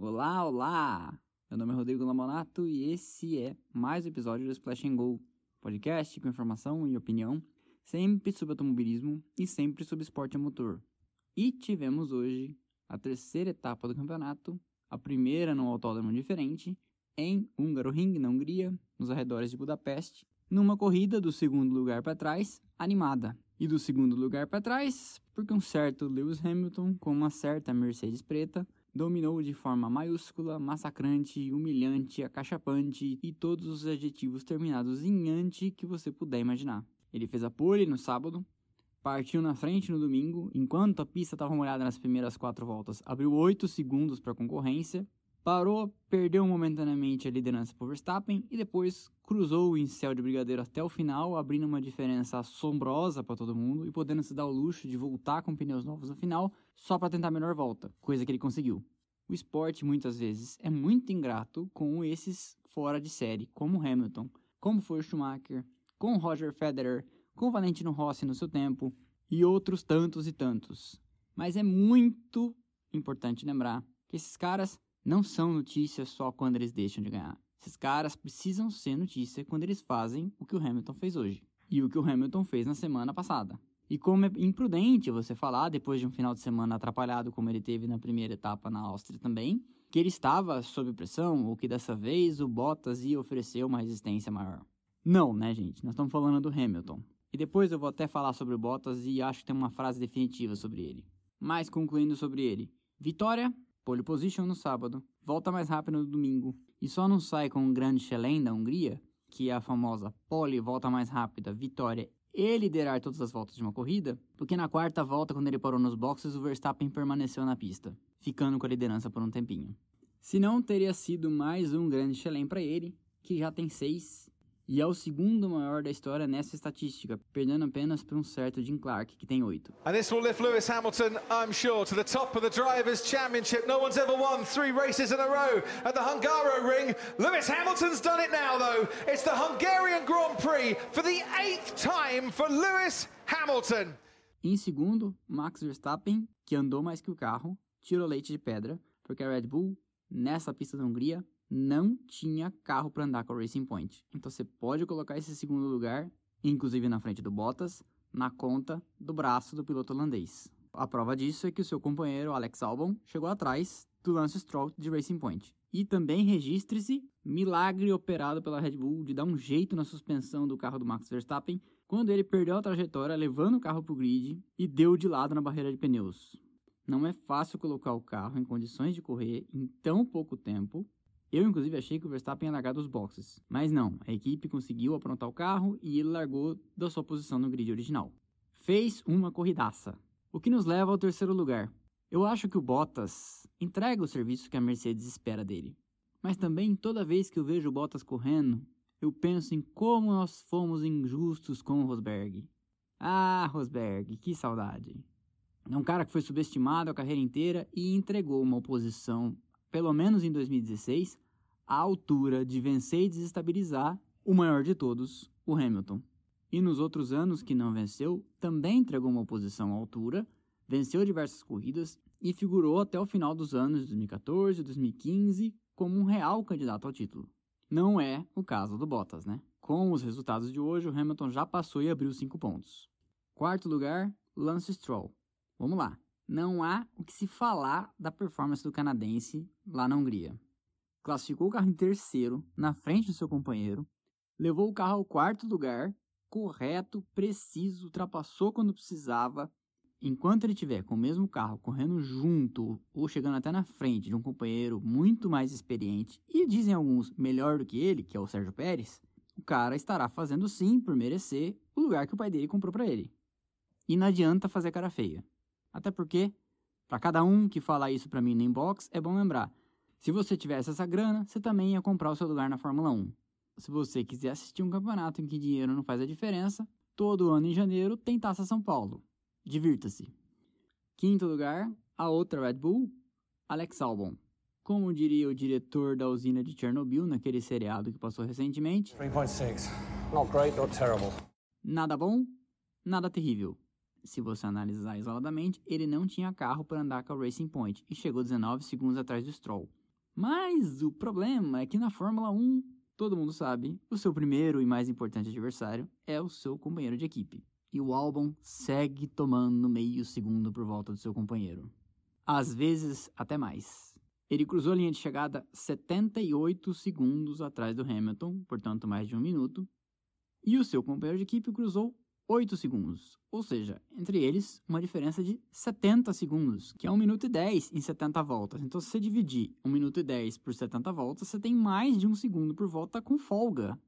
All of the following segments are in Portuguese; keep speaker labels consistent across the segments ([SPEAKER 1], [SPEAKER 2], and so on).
[SPEAKER 1] Olá, olá! Meu nome é Rodrigo Lamonato e esse é mais um episódio do Splash and Go, podcast com informação e opinião, sempre sobre automobilismo e sempre sobre esporte a motor. E tivemos hoje a terceira etapa do campeonato, a primeira num autódromo diferente, em Húngaro Ring, na Hungria, nos arredores de Budapeste, numa corrida do segundo lugar para trás, animada. E do segundo lugar para trás, porque um certo Lewis Hamilton, com uma certa Mercedes preta, dominou de forma maiúscula, massacrante, humilhante, acachapante e todos os adjetivos terminados em ante que você puder imaginar. Ele fez a pole no sábado, partiu na frente no domingo, enquanto a pista estava molhada nas primeiras quatro voltas, abriu 8 segundos para a concorrência, parou, perdeu momentaneamente a liderança para Verstappen e depois cruzou o céu de brigadeiro até o final, abrindo uma diferença assombrosa para todo mundo e podendo se dar o luxo de voltar com pneus novos no final só para tentar a melhor volta, coisa que ele conseguiu. O esporte muitas vezes é muito ingrato com esses fora de série, como Hamilton, como foi Schumacher, com Roger Federer, com Valentino Rossi no seu tempo e outros tantos e tantos. Mas é muito importante lembrar que esses caras não são notícias só quando eles deixam de ganhar. Esses caras precisam ser notícia quando eles fazem o que o Hamilton fez hoje e o que o Hamilton fez na semana passada. E como é imprudente você falar, depois de um final de semana atrapalhado como ele teve na primeira etapa na Áustria também, que ele estava sob pressão ou que dessa vez o Bottas ia oferecer uma resistência maior. Não, né, gente? Nós estamos falando do Hamilton. E depois eu vou até falar sobre o Bottas e acho que tem uma frase definitiva sobre ele. Mas concluindo sobre ele: vitória, pole position no sábado, volta mais rápido no domingo e só não sai com um grande chelém da Hungria, que é a famosa pole, volta mais rápida, vitória e liderar todas as voltas de uma corrida, porque na quarta volta, quando ele parou nos boxes, o Verstappen permaneceu na pista, ficando com a liderança por um tempinho. Se não, teria sido mais um grande chelém para ele, que já tem seis e é o segundo maior da história nessa estatística, perdendo apenas para um certo Jim Clark, que tem oito.
[SPEAKER 2] And this will lift Lewis Hamilton, I'm sure, to the top of the Drivers' Championship. No one's ever won three races in a row at the Ring. Lewis Hamilton's done it now, though. It's the Hungarian Grand Prix for the eighth time for Lewis Hamilton.
[SPEAKER 1] Em segundo, Max Verstappen, que andou mais que o carro, tirou leite de pedra, porque a Red Bull, nessa pista da Hungria, não tinha carro para andar com a Racing Point. Então você pode colocar esse segundo lugar, inclusive na frente do Bottas, na conta do braço do piloto holandês. A prova disso é que o seu companheiro Alex Albon chegou atrás do Lance Stroll de Racing Point. E também registre-se milagre operado pela Red Bull de dar um jeito na suspensão do carro do Max Verstappen quando ele perdeu a trajetória levando o carro para o grid e deu de lado na barreira de pneus. Não é fácil colocar o carro em condições de correr em tão pouco tempo eu, inclusive, achei que o Verstappen ia largar dos boxes. Mas não, a equipe conseguiu aprontar o carro e ele largou da sua posição no grid original. Fez uma corridaça. O que nos leva ao terceiro lugar. Eu acho que o Bottas entrega o serviço que a Mercedes espera dele. Mas também, toda vez que eu vejo o Bottas correndo, eu penso em como nós fomos injustos com o Rosberg. Ah, Rosberg, que saudade. É um cara que foi subestimado a carreira inteira e entregou uma oposição pelo menos em 2016, à altura de vencer e desestabilizar o maior de todos, o Hamilton. E nos outros anos que não venceu, também entregou uma posição à altura, venceu diversas corridas e figurou até o final dos anos de 2014 e 2015 como um real candidato ao título. Não é o caso do Bottas, né? Com os resultados de hoje, o Hamilton já passou e abriu 5 pontos. Quarto lugar, Lance Stroll. Vamos lá não há o que se falar da performance do canadense lá na Hungria. Classificou o carro em terceiro, na frente do seu companheiro, levou o carro ao quarto lugar, correto, preciso, ultrapassou quando precisava. Enquanto ele tiver com o mesmo carro correndo junto ou chegando até na frente de um companheiro muito mais experiente e dizem alguns melhor do que ele, que é o Sérgio Pérez, o cara estará fazendo sim por merecer o lugar que o pai dele comprou para ele. E não adianta fazer cara feia. Até porque, para cada um que fala isso para mim no inbox, é bom lembrar: se você tivesse essa grana, você também ia comprar o seu lugar na Fórmula 1. Se você quiser assistir um campeonato em que dinheiro não faz a diferença, todo ano em janeiro tem Taça São Paulo. Divirta-se. Quinto lugar, a outra Red Bull, Alex Albon. Como diria o diretor da usina de Chernobyl naquele seriado que passou recentemente:
[SPEAKER 3] 3.6. Not great, not terrible.
[SPEAKER 1] Nada bom, nada terrível se você analisar isoladamente, ele não tinha carro para andar com a Racing Point e chegou 19 segundos atrás do Stroll. Mas o problema é que na Fórmula 1, todo mundo sabe, o seu primeiro e mais importante adversário é o seu companheiro de equipe. E o Albon segue tomando meio segundo por volta do seu companheiro. Às vezes, até mais. Ele cruzou a linha de chegada 78 segundos atrás do Hamilton, portanto mais de um minuto, e o seu companheiro de equipe cruzou 8 segundos, ou seja, entre eles uma diferença de 70 segundos, que é 1 minuto e 10 em 70 voltas. Então, se você dividir 1 minuto e 10 por 70 voltas, você tem mais de um segundo por volta com folga.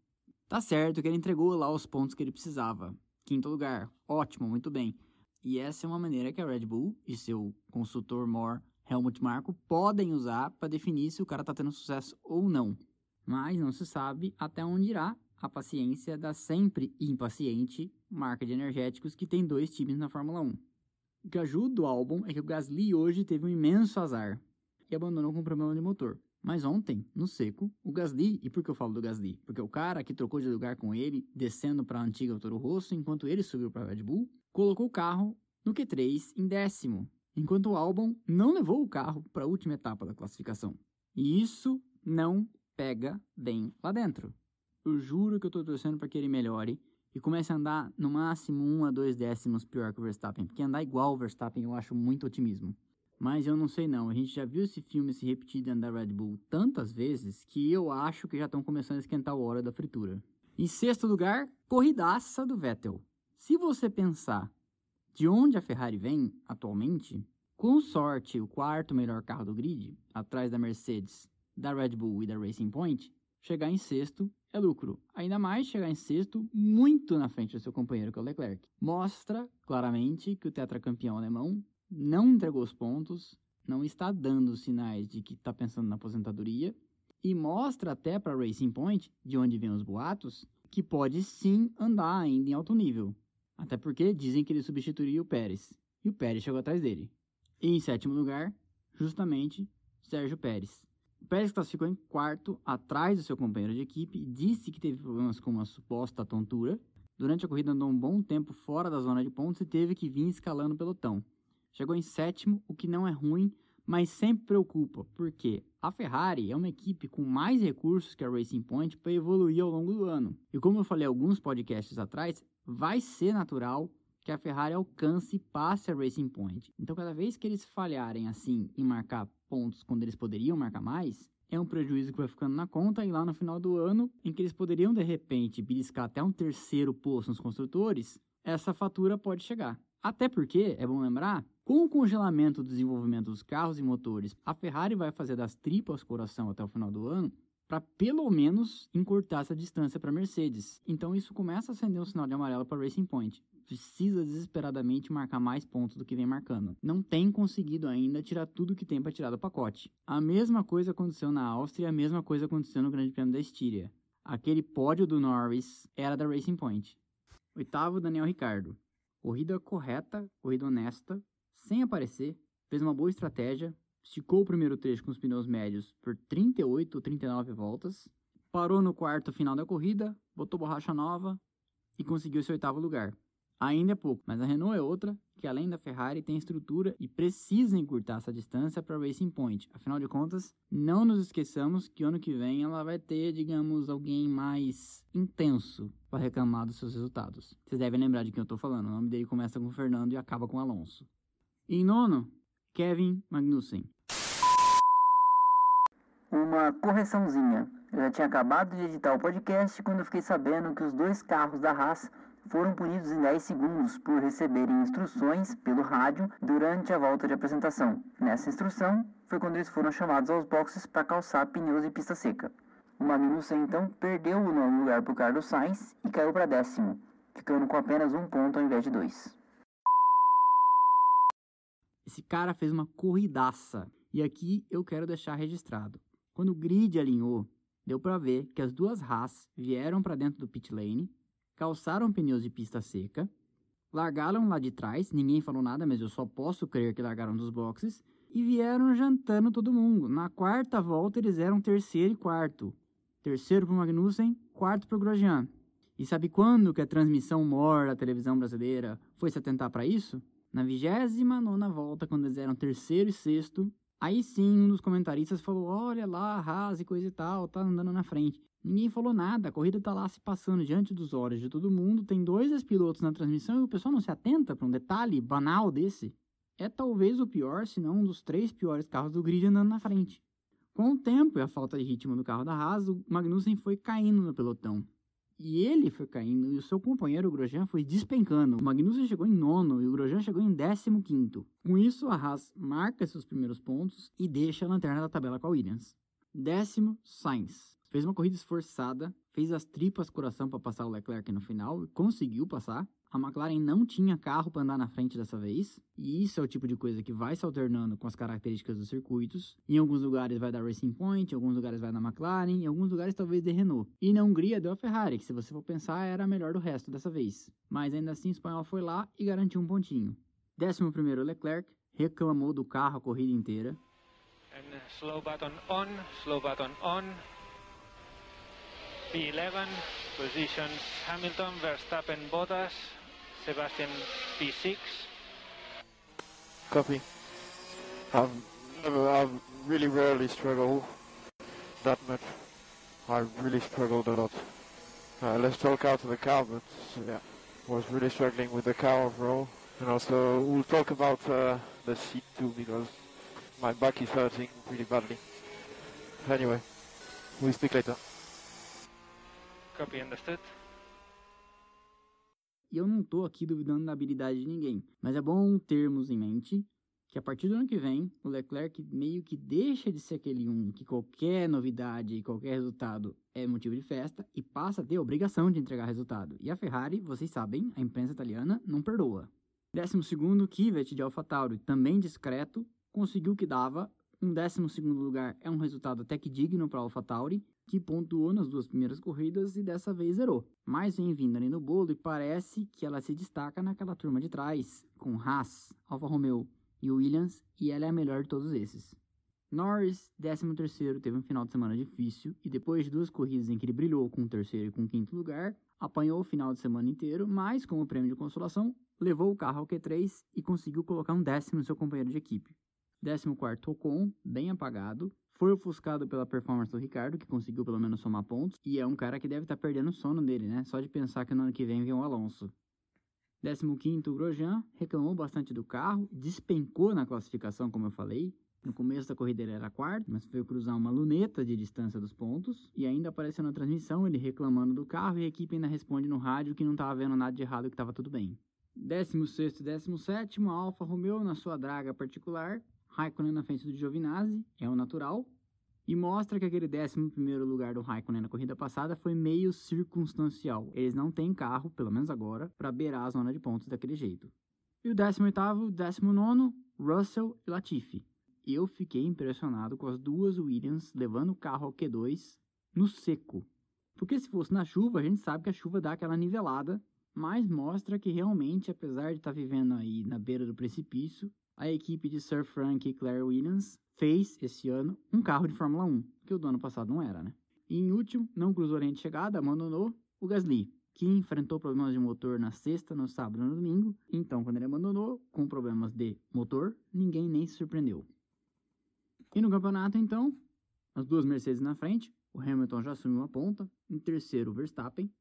[SPEAKER 1] Tá certo que ele entregou lá os pontos que ele precisava. Quinto lugar, ótimo, muito bem. E essa é uma maneira que a Red Bull e seu consultor Moore, Helmut Marko, podem usar para definir se o cara está tendo sucesso ou não. Mas não se sabe até onde irá a paciência da sempre impaciente marca de energéticos que tem dois times na Fórmula 1. O que ajuda o álbum é que o Gasly hoje teve um imenso azar e abandonou com problema de motor. Mas ontem, no seco, o Gasly, e por que eu falo do Gasly? Porque o cara que trocou de lugar com ele, descendo para a antiga Toro Rosso, enquanto ele subiu para a Red Bull, colocou o carro no Q3 em décimo, enquanto o Albon não levou o carro para a última etapa da classificação. E isso não pega bem lá dentro. Eu juro que eu estou torcendo para que ele melhore e comece a andar no máximo um a dois décimos pior que o Verstappen, porque andar igual o Verstappen eu acho muito otimismo. Mas eu não sei não, a gente já viu esse filme se repetir dentro da Red Bull tantas vezes que eu acho que já estão começando a esquentar o hora da fritura. Em sexto lugar, corridaça do Vettel. Se você pensar de onde a Ferrari vem atualmente, com sorte o quarto melhor carro do grid, atrás da Mercedes, da Red Bull e da Racing Point, chegar em sexto é lucro. Ainda mais chegar em sexto, muito na frente do seu companheiro, que é o Leclerc. Mostra claramente que o tetracampeão alemão não entregou os pontos, não está dando sinais de que está pensando na aposentadoria, e mostra até para Racing Point, de onde vêm os boatos, que pode sim andar ainda em alto nível. Até porque dizem que ele substituiria o Pérez, e o Pérez chegou atrás dele. E em sétimo lugar, justamente, Sérgio Pérez. O Pérez classificou em quarto, atrás do seu companheiro de equipe, e disse que teve problemas com uma suposta tontura. Durante a corrida andou um bom tempo fora da zona de pontos e teve que vir escalando o pelotão. Chegou em sétimo, o que não é ruim, mas sempre preocupa, porque a Ferrari é uma equipe com mais recursos que a Racing Point para evoluir ao longo do ano. E como eu falei alguns podcasts atrás, vai ser natural que a Ferrari alcance e passe a Racing Point. Então, cada vez que eles falharem assim em marcar pontos quando eles poderiam marcar mais, é um prejuízo que vai ficando na conta e lá no final do ano, em que eles poderiam de repente beliscar até um terceiro posto nos construtores, essa fatura pode chegar. Até porque, é bom lembrar, com o congelamento do desenvolvimento dos carros e motores, a Ferrari vai fazer das tripas coração até o final do ano para pelo menos encurtar essa distância para Mercedes. Então isso começa a acender um sinal de amarelo para Racing Point precisa desesperadamente marcar mais pontos do que vem marcando. Não tem conseguido ainda tirar tudo que tem para tirar do pacote. A mesma coisa aconteceu na Áustria, a mesma coisa aconteceu no Grande Prêmio da Estíria. Aquele pódio do Norris era da Racing Point. Oitavo, Daniel Ricardo. Corrida correta, corrida honesta, sem aparecer, fez uma boa estratégia, esticou o primeiro trecho com os pneus médios por 38 ou 39 voltas, parou no quarto final da corrida, botou borracha nova e conseguiu seu oitavo lugar. Ainda é pouco, mas a Renault é outra que, além da Ferrari, tem estrutura e precisa encurtar essa distância para Racing Point. Afinal de contas, não nos esqueçamos que ano que vem ela vai ter, digamos, alguém mais intenso para reclamar dos seus resultados. Vocês devem lembrar de quem eu estou falando. O nome dele começa com Fernando e acaba com Alonso. em nono, Kevin Magnussen.
[SPEAKER 4] Uma correçãozinha. Eu já tinha acabado de editar o podcast quando fiquei sabendo que os dois carros da Haas foram punidos em 10 segundos por receberem instruções pelo rádio durante a volta de apresentação. Nessa instrução, foi quando eles foram chamados aos boxes para calçar pneus em pista seca. O Magnussen então perdeu o nono lugar para o Carlos Sainz e caiu para décimo, ficando com apenas um ponto ao invés de dois.
[SPEAKER 1] Esse cara fez uma corridaça. E aqui eu quero deixar registrado. Quando o grid alinhou, deu para ver que as duas Haas vieram para dentro do pit lane calçaram pneus de pista seca, largaram lá de trás, ninguém falou nada, mas eu só posso crer que largaram dos boxes, e vieram jantando todo mundo. Na quarta volta eles eram terceiro e quarto. Terceiro para Magnussen, quarto para Grosjean. E sabe quando que a transmissão mor da televisão brasileira foi se atentar para isso? Na 29 nona volta, quando eles eram terceiro e sexto, Aí sim, um dos comentaristas falou: Olha lá, Haas e coisa e tal, tá andando na frente. Ninguém falou nada, a corrida tá lá se passando diante dos olhos de todo mundo, tem dois pilotos na transmissão e o pessoal não se atenta para um detalhe banal desse. É talvez o pior, se não um dos três piores carros do grid andando na frente. Com o tempo e a falta de ritmo do carro da Haas, o Magnussen foi caindo no pelotão. E ele foi caindo e o seu companheiro, o Grosjean, foi despencando. O Magnussen chegou em nono e o Grosjean chegou em décimo quinto. Com isso, a Haas marca seus primeiros pontos e deixa a lanterna da tabela com a Williams. Décimo, Sainz. Fez uma corrida esforçada, fez as tripas coração para passar o Leclerc no final conseguiu passar. A McLaren não tinha carro para andar na frente dessa vez, e isso é o tipo de coisa que vai se alternando com as características dos circuitos. Em alguns lugares vai dar Racing Point, em alguns lugares vai dar McLaren, em alguns lugares talvez de Renault. E na Hungria deu a Ferrari, que se você for pensar era a melhor do resto dessa vez. Mas ainda assim o espanhol foi lá e garantiu um pontinho. 11 primeiro Leclerc reclamou do carro a corrida inteira.
[SPEAKER 5] And slow button on, slow button on. P11 positions Hamilton, Verstappen, Bottas, Sebastian P6.
[SPEAKER 6] Copy. I've never, I've really rarely struggled that much. I really struggled a lot. Uh, let's talk out to the car, but yeah, was really struggling with the car overall. And also, we'll talk about uh, the seat too, because my back is hurting pretty badly. Anyway, we'll speak later.
[SPEAKER 1] E eu não tô aqui duvidando da habilidade de ninguém, mas é bom termos em mente que a partir do ano que vem, o Leclerc meio que deixa de ser aquele um que qualquer novidade e qualquer resultado é motivo de festa e passa a ter a obrigação de entregar resultado. E a Ferrari, vocês sabem, a imprensa italiana não perdoa. 12 segundo, Kvyat de AlphaTauri, também discreto, conseguiu o que dava. Um 12 segundo lugar é um resultado até que digno para a AlphaTauri, que pontuou nas duas primeiras corridas e dessa vez zerou. Mas vem vindo ali no bolo e parece que ela se destaca naquela turma de trás, com Haas, Alfa Romeo e Williams, e ela é a melhor de todos esses. Norris, 13º, teve um final de semana difícil e depois de duas corridas em que ele brilhou com o terceiro e com o quinto lugar, apanhou o final de semana inteiro, mas como prêmio de consolação, levou o carro ao Q3 e conseguiu colocar um décimo no seu companheiro de equipe. 14º Ocon, bem apagado, foi ofuscado pela performance do Ricardo, que conseguiu pelo menos somar pontos, e é um cara que deve estar tá perdendo o sono dele, né? Só de pensar que no ano que vem vem o Alonso. 15º Grosjean reclamou bastante do carro, despencou na classificação, como eu falei. No começo da corrida ele era quarto, mas foi cruzar uma luneta de distância dos pontos. E ainda apareceu na transmissão ele reclamando do carro e a equipe ainda responde no rádio que não estava vendo nada de errado, que estava tudo bem. 16 e 17 Alfa Romeo na sua draga particular Raikkonen na frente do Giovinazzi, é o natural, e mostra que aquele 11 lugar do Raikkonen na corrida passada foi meio circunstancial. Eles não têm carro, pelo menos agora, para beirar a zona de pontos daquele jeito. E o 18º, 19 Russell e Latifi. Eu fiquei impressionado com as duas Williams levando o carro ao Q2 no seco. Porque se fosse na chuva, a gente sabe que a chuva dá aquela nivelada, mas mostra que realmente, apesar de estar tá vivendo aí na beira do precipício, a equipe de Sir Frank e Claire Williams fez esse ano um carro de Fórmula 1, que o do ano passado não era, né? E em último, não cruzou a linha de chegada, abandonou o Gasly, que enfrentou problemas de motor na sexta, no sábado e no domingo. Então, quando ele abandonou, com problemas de motor, ninguém nem se surpreendeu. E no campeonato, então, as duas Mercedes na frente, o Hamilton já assumiu a ponta, em terceiro o Verstappen,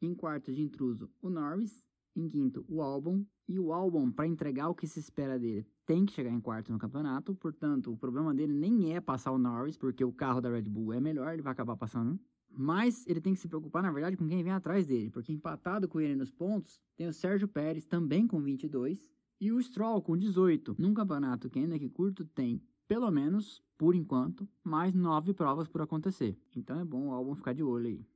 [SPEAKER 1] em quarto de intruso o Norris, em quinto o Albon, e o Albon, para entregar o que se espera dele, tem que chegar em quarto no campeonato. Portanto, o problema dele nem é passar o Norris, porque o carro da Red Bull é melhor, ele vai acabar passando. Mas ele tem que se preocupar, na verdade, com quem vem atrás dele, porque empatado com ele nos pontos, tem o Sérgio Pérez também com 22 e o Stroll com 18. Num campeonato que ainda que curto tem, pelo menos, por enquanto, mais nove provas por acontecer. Então é bom o Albon ficar de olho aí.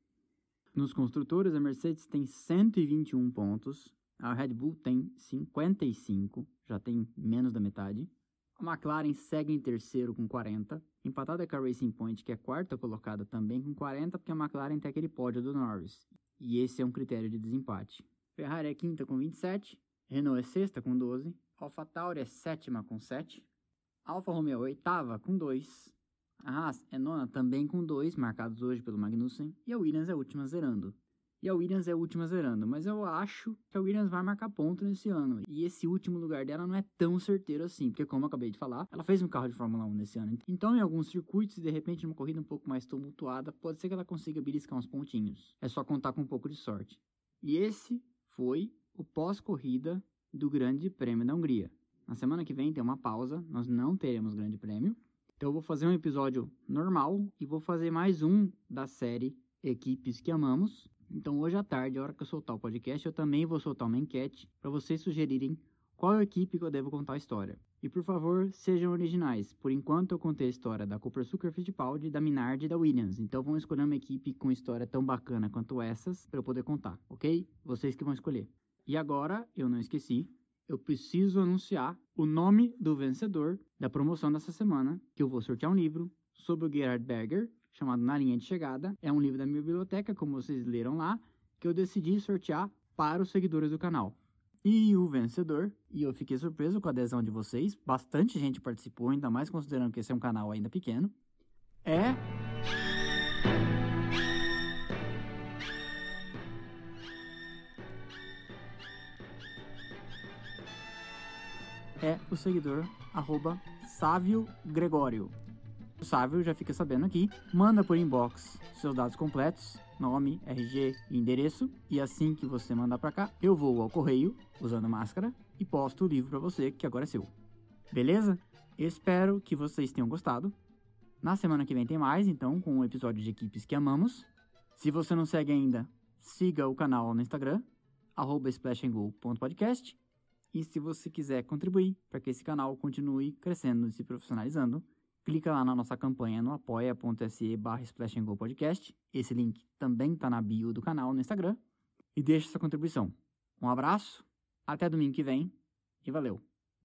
[SPEAKER 1] Nos construtores, a Mercedes tem 121 pontos, a Red Bull tem 55, já tem menos da metade. A McLaren segue em terceiro com 40, empatada com a Racing Point, que é quarta colocada também com 40, porque a McLaren tem aquele pódio do Norris. E esse é um critério de desempate. Ferrari é quinta com 27, Renault é sexta com 12, AlphaTauri é sétima com 7, Alfa Romeo é oitava com 2, a Haas é nona também com 2, marcados hoje pelo Magnussen, e a Williams é a última zerando. E a Williams é a última zerando, mas eu acho que a Williams vai marcar ponto nesse ano. E esse último lugar dela não é tão certeiro assim, porque como eu acabei de falar, ela fez um carro de Fórmula 1 nesse ano. Então, em alguns circuitos, de repente, numa corrida um pouco mais tumultuada, pode ser que ela consiga beliscar uns pontinhos. É só contar com um pouco de sorte. E esse foi o pós-corrida do Grande Prêmio da Hungria. Na semana que vem tem uma pausa, nós não teremos Grande Prêmio. Então eu vou fazer um episódio normal e vou fazer mais um da série Equipes que Amamos. Então hoje à tarde, a hora que eu soltar o podcast, eu também vou soltar uma enquete para vocês sugerirem qual equipe que eu devo contar a história. E por favor, sejam originais. Por enquanto eu contei a história da Cooper Sucker Fittipaldi, da Minardi e da Williams. Então vão escolher uma equipe com história tão bacana quanto essas para eu poder contar, ok? Vocês que vão escolher. E agora, eu não esqueci, eu preciso anunciar o nome do vencedor da promoção dessa semana, que eu vou sortear um livro sobre o Gerhard Berger, chamado Na Linha de Chegada. É um livro da minha biblioteca, como vocês leram lá, que eu decidi sortear para os seguidores do canal. E o vencedor, e eu fiquei surpreso com a adesão de vocês, bastante gente participou, ainda mais considerando que esse é um canal ainda pequeno, é é o seguidor arroba Sávio Gregório. O Sávio já fica sabendo aqui, manda por inbox seus dados completos, nome, RG e endereço, e assim que você mandar para cá, eu vou ao correio usando máscara e posto o livro para você que agora é seu. Beleza? Espero que vocês tenham gostado. Na semana que vem tem mais, então, com um episódio de equipes que amamos. Se você não segue ainda, siga o canal no Instagram, arroba splashandgo.podcast e se você quiser contribuir para que esse canal continue crescendo e se profissionalizando, clica lá na nossa campanha no apoia.se barra. Esse link também está na bio do canal no Instagram. E deixe sua contribuição. Um abraço, até domingo que vem e valeu!